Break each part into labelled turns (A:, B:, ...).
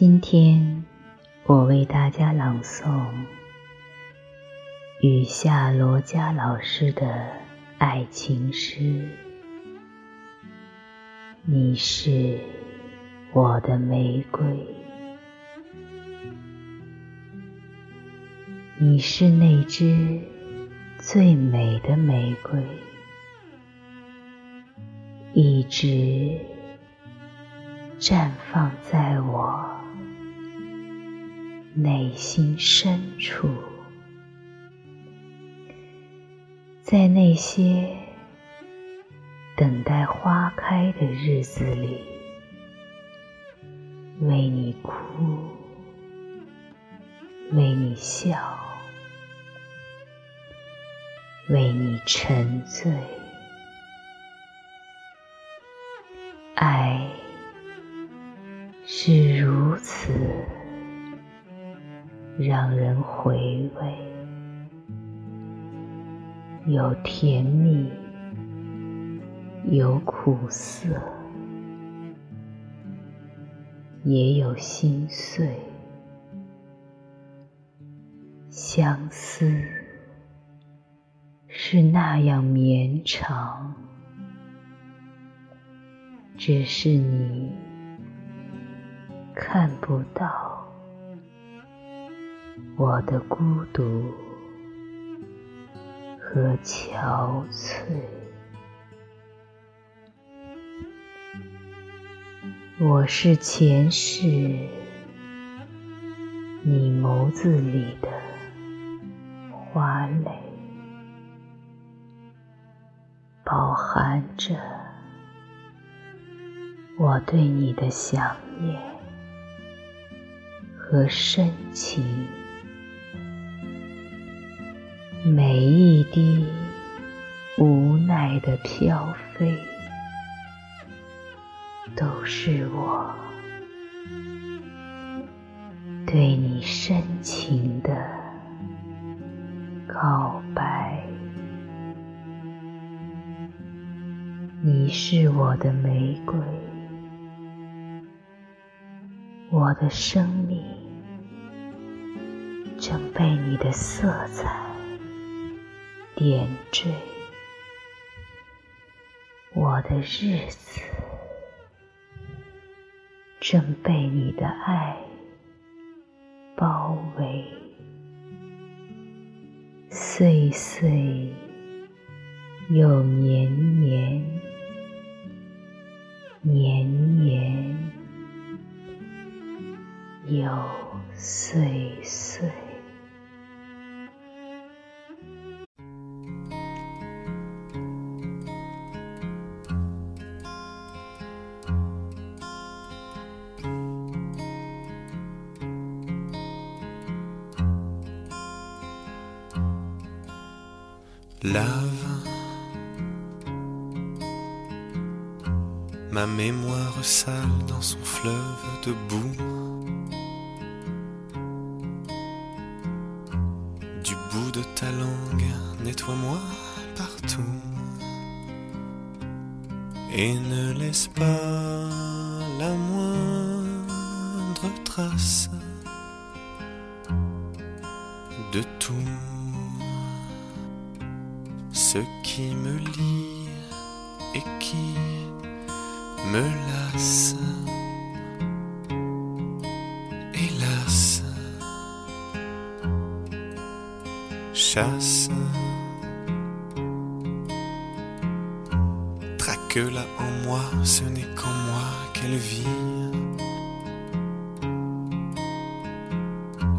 A: 今天我为大家朗诵雨下罗佳老师的爱情诗。你是我的玫瑰，你是那只最美的玫瑰，一直绽放在我内心深处，在那些。等待花开的日子里，为你哭，为你笑，为你沉醉。爱是如此让人回味，有甜蜜。有苦涩，也有心碎。相思是那样绵长，只是你看不到我的孤独和憔悴。我是前世你眸子里的花蕾，饱含着我对你的想念和深情，每一滴无奈的飘飞。都是我对你深情的告白。你是我的玫瑰，我的生命正被你的色彩点缀，我的日子。正被你的爱包围，岁岁又年年，年年又岁岁。
B: Lave ma mémoire sale dans son fleuve de boue. Du bout de ta langue, nettoie-moi partout et ne laisse pas la moindre trace de tout ce qui me lie et qui me lasse. Hélas, chasse, traque-la en moi, ce n'est qu'en moi qu'elle vit.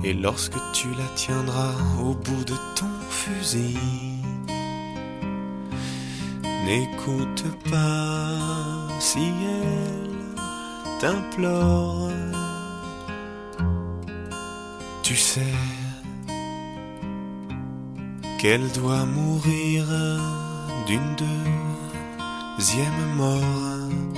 B: Et lorsque tu la tiendras au bout de ton fusil, N'écoute pas si elle t'implore. Tu sais qu'elle doit mourir d'une deuxième mort.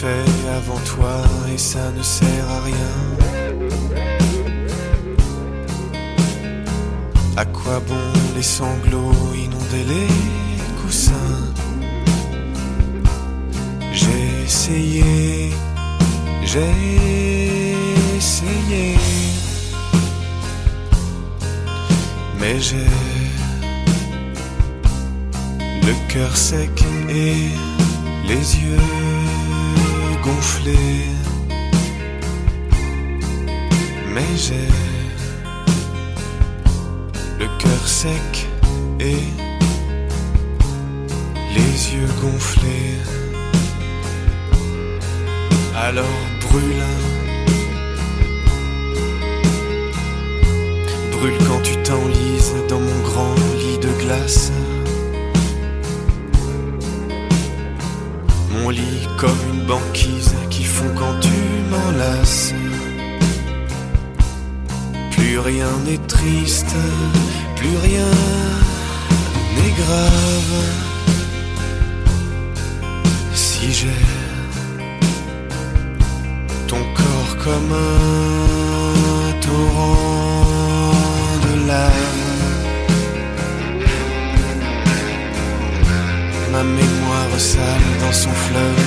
B: Fait avant toi et ça ne sert à rien. À quoi bon les sanglots inonder les coussins? J'ai essayé, j'ai essayé, mais j'ai le cœur sec et les yeux gonflés. Mais j'ai le cœur sec et les yeux gonflés. Alors brûle, brûle quand tu t'enlises dans mon grand lit de glace. Mon lit comme une banquise qui fond quand tu m'enlaces. Plus rien n'est triste, plus rien n'est grave. Si j'ai ton corps comme un son fleuve.